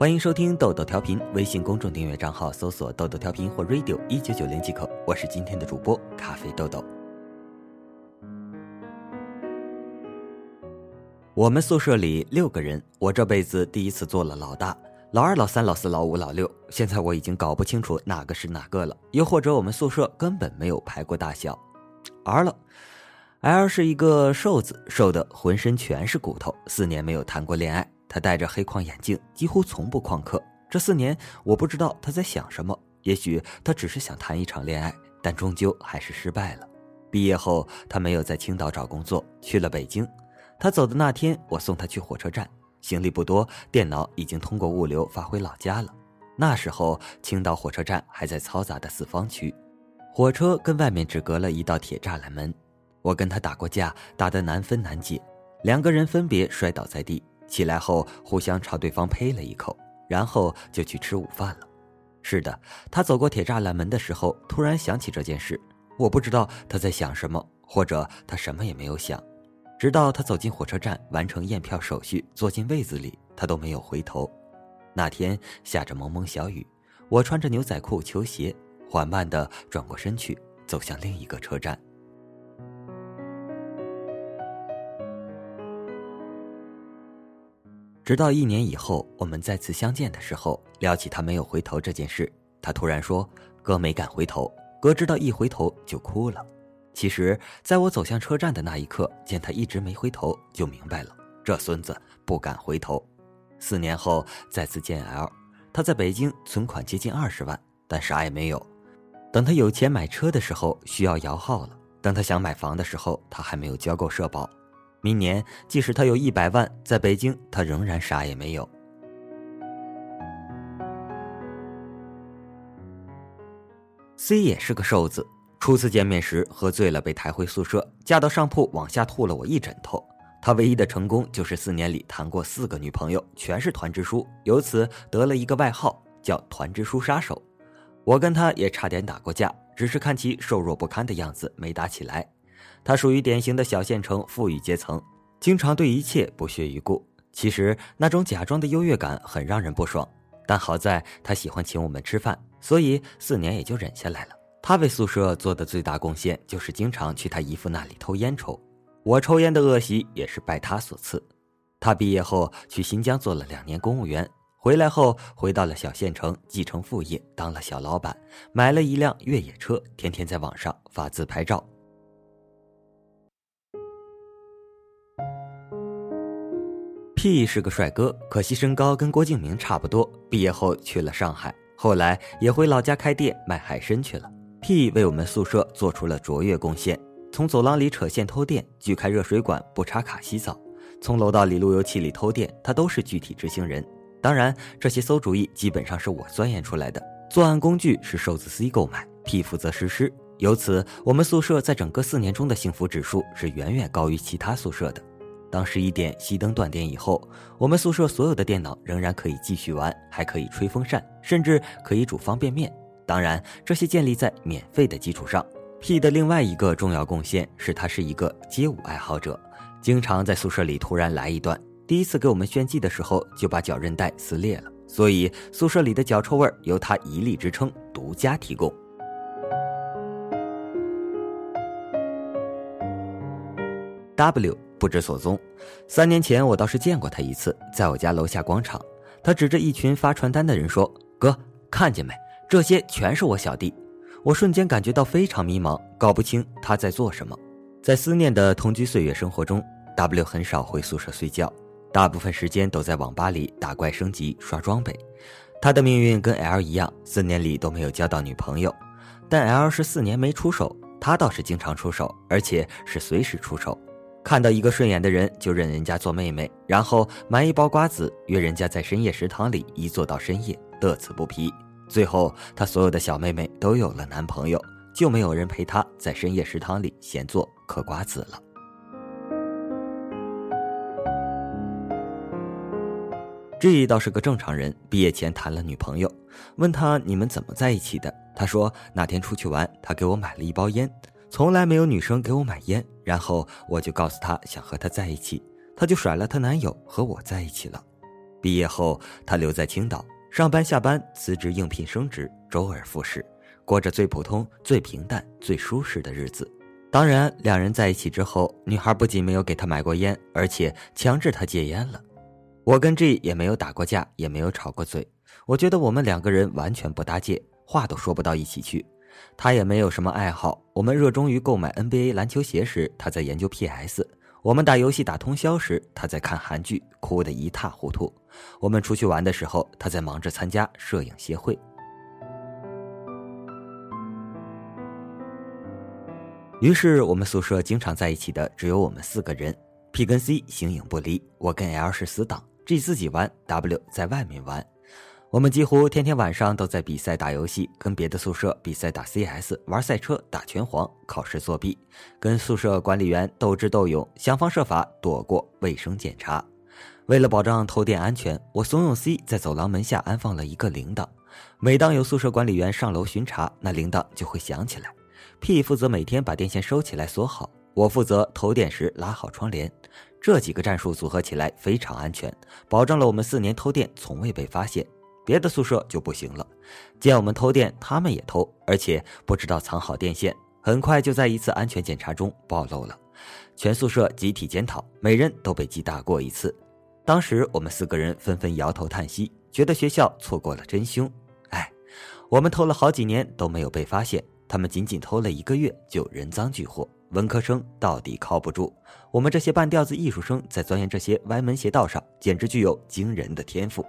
欢迎收听豆豆调频，微信公众订阅账号搜索“豆豆调频”或 “radio 一九九零”即可。我是今天的主播咖啡豆豆。我们宿舍里六个人，我这辈子第一次做了老大，老二、老三、老四、老五、老六，现在我已经搞不清楚哪个是哪个了，又或者我们宿舍根本没有排过大小。R 了，L 是一个瘦子，瘦的浑身全是骨头，四年没有谈过恋爱。他戴着黑框眼镜，几乎从不旷课。这四年，我不知道他在想什么。也许他只是想谈一场恋爱，但终究还是失败了。毕业后，他没有在青岛找工作，去了北京。他走的那天，我送他去火车站，行李不多，电脑已经通过物流发回老家了。那时候，青岛火车站还在嘈杂的四方区，火车跟外面只隔了一道铁栅栏门。我跟他打过架，打得难分难解，两个人分别摔倒在地。起来后，互相朝对方呸了一口，然后就去吃午饭了。是的，他走过铁栅栏门的时候，突然想起这件事。我不知道他在想什么，或者他什么也没有想。直到他走进火车站，完成验票手续，坐进位子里，他都没有回头。那天下着蒙蒙小雨，我穿着牛仔裤、球鞋，缓慢地转过身去，走向另一个车站。直到一年以后，我们再次相见的时候，聊起他没有回头这件事，他突然说：“哥没敢回头，哥知道一回头就哭了。”其实，在我走向车站的那一刻，见他一直没回头，就明白了，这孙子不敢回头。四年后再次见 L，他在北京存款接近二十万，但啥也没有。等他有钱买车的时候，需要摇号了；等他想买房的时候，他还没有交够社保。明年，即使他有一百万，在北京，他仍然啥也没有。C 也是个瘦子，初次见面时喝醉了，被抬回宿舍，架到上铺，往下吐了我一枕头。他唯一的成功就是四年里谈过四个女朋友，全是团支书，由此得了一个外号叫“团支书杀手”。我跟他也差点打过架，只是看其瘦弱不堪的样子，没打起来。他属于典型的小县城富裕阶层，经常对一切不屑一顾。其实那种假装的优越感很让人不爽，但好在他喜欢请我们吃饭，所以四年也就忍下来了。他为宿舍做的最大贡献就是经常去他姨父那里偷烟抽，我抽烟的恶习也是拜他所赐。他毕业后去新疆做了两年公务员，回来后回到了小县城，继承父业当了小老板，买了一辆越野车，天天在网上发自拍照。P 是个帅哥，可惜身高跟郭敬明差不多。毕业后去了上海，后来也回老家开店卖海参去了。P 为我们宿舍做出了卓越贡献，从走廊里扯线偷电，锯开热水管不插卡洗澡，从楼道里路由器里偷电，他都是具体执行人。当然，这些馊主意基本上是我钻研出来的。作案工具是瘦子 C 购买，P 负责实施。由此，我们宿舍在整个四年中的幸福指数是远远高于其他宿舍的。当十一点熄灯断电以后，我们宿舍所有的电脑仍然可以继续玩，还可以吹风扇，甚至可以煮方便面。当然，这些建立在免费的基础上。P 的另外一个重要贡献是，他是一个街舞爱好者，经常在宿舍里突然来一段。第一次给我们炫技的时候，就把脚韧带撕裂了，所以宿舍里的脚臭味由他一力支撑，独家提供。W 不知所踪。三年前我倒是见过他一次，在我家楼下广场。他指着一群发传单的人说：“哥，看见没？这些全是我小弟。”我瞬间感觉到非常迷茫，搞不清他在做什么。在思念的同居岁月生活中，W 很少回宿舍睡觉，大部分时间都在网吧里打怪升级、刷装备。他的命运跟 L 一样，四年里都没有交到女朋友。但 L 是四年没出手，他倒是经常出手，而且是随时出手。看到一个顺眼的人就认人家做妹妹，然后买一包瓜子约人家在深夜食堂里一坐到深夜，乐此不疲。最后他所有的小妹妹都有了男朋友，就没有人陪他在深夜食堂里闲坐嗑瓜子了。G 倒是个正常人，毕业前谈了女朋友，问他你们怎么在一起的？他说那天出去玩，他给我买了一包烟。从来没有女生给我买烟，然后我就告诉她想和他在一起，她就甩了她男友和我在一起了。毕业后，她留在青岛上班，下班辞职应聘升职，周而复始，过着最普通、最平淡、最舒适的日子。当然，两人在一起之后，女孩不仅没有给他买过烟，而且强制他戒烟了。我跟 G 也没有打过架，也没有吵过嘴。我觉得我们两个人完全不搭界，话都说不到一起去。他也没有什么爱好。我们热衷于购买 NBA 篮球鞋时，他在研究 PS；我们打游戏打通宵时，他在看韩剧，哭得一塌糊涂。我们出去玩的时候，他在忙着参加摄影协会。于是，我们宿舍经常在一起的只有我们四个人，P 跟 C 形影不离，我跟 L 是死党，G 自己玩，W 在外面玩。我们几乎天天晚上都在比赛打游戏，跟别的宿舍比赛打 CS，玩赛车，打拳皇，考试作弊，跟宿舍管理员斗智斗勇，想方设法躲过卫生检查。为了保障偷电安全，我怂恿 C 在走廊门下安放了一个铃铛，每当有宿舍管理员上楼巡查，那铃铛就会响起来。P 负责每天把电线收起来锁好，我负责偷电时拉好窗帘。这几个战术组合起来非常安全，保证了我们四年偷电从未被发现。别的宿舍就不行了，见我们偷电，他们也偷，而且不知道藏好电线，很快就在一次安全检查中暴露了。全宿舍集体检讨，每人都被记大过一次。当时我们四个人纷纷摇头叹息，觉得学校错过了真凶。哎，我们偷了好几年都没有被发现。他们仅仅偷了一个月就人赃俱获，文科生到底靠不住。我们这些半吊子艺术生在钻研这些歪门邪道上，简直具有惊人的天赋。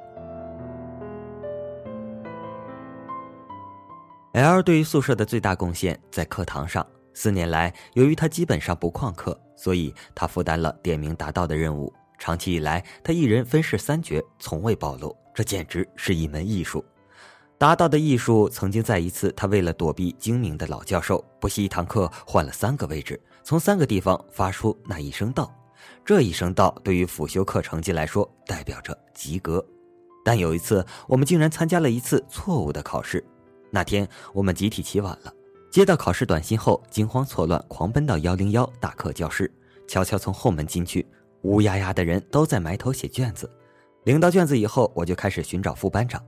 L 对于宿舍的最大贡献在课堂上。四年来，由于他基本上不旷课，所以他负担了点名答到的任务。长期以来，他一人分饰三角，从未暴露，这简直是一门艺术。达到的艺术，曾经在一次，他为了躲避精明的老教授，不惜一堂课换了三个位置，从三个地方发出那一声道。这一声道对于辅修课成绩来说，代表着及格。但有一次，我们竟然参加了一次错误的考试。那天我们集体起晚了，接到考试短信后，惊慌错乱，狂奔到幺零幺大课教室，悄悄从后门进去，乌压压的人都在埋头写卷子。领到卷子以后，我就开始寻找副班长。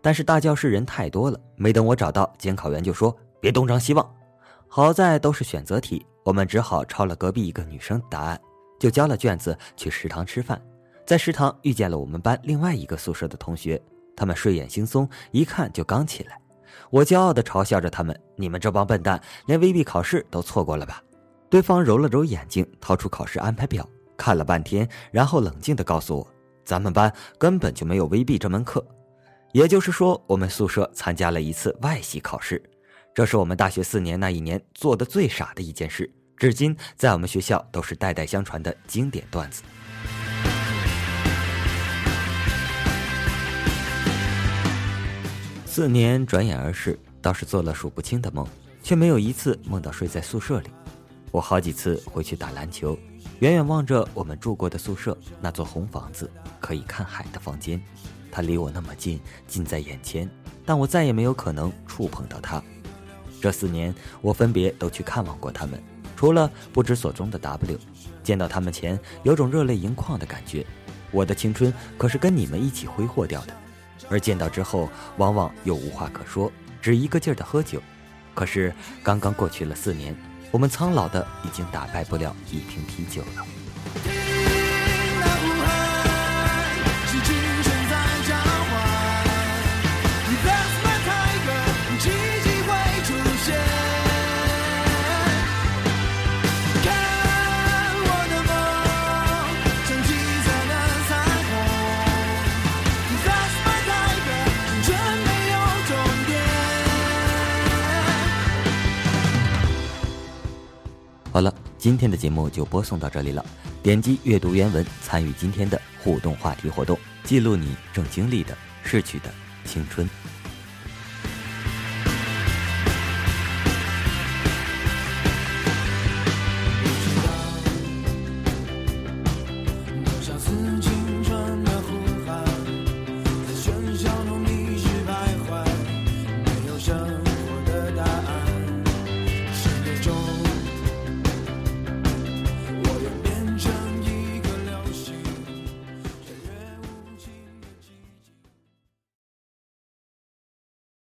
但是大教室人太多了，没等我找到，监考员就说别东张西望。好在都是选择题，我们只好抄了隔壁一个女生答案，就交了卷子去食堂吃饭。在食堂遇见了我们班另外一个宿舍的同学，他们睡眼惺忪，一看就刚起来。我骄傲地嘲笑着他们：“你们这帮笨蛋，连 VB 考试都错过了吧？”对方揉了揉眼睛，掏出考试安排表，看了半天，然后冷静地告诉我：“咱们班根本就没有 VB 这门课。”也就是说，我们宿舍参加了一次外系考试，这是我们大学四年那一年做的最傻的一件事，至今在我们学校都是代代相传的经典段子。四年转眼而逝，倒是做了数不清的梦，却没有一次梦到睡在宿舍里。我好几次回去打篮球，远远望着我们住过的宿舍那座红房子，可以看海的房间。它离我那么近，近在眼前，但我再也没有可能触碰到它。这四年，我分别都去看望过他们，除了不知所踪的 W，见到他们前有种热泪盈眶的感觉。我的青春可是跟你们一起挥霍掉的，而见到之后，往往又无话可说，只一个劲儿的喝酒。可是刚刚过去了四年，我们苍老的已经打败不了一瓶啤酒了。今天的节目就播送到这里了。点击阅读原文，参与今天的互动话题活动，记录你正经历的逝去的青春。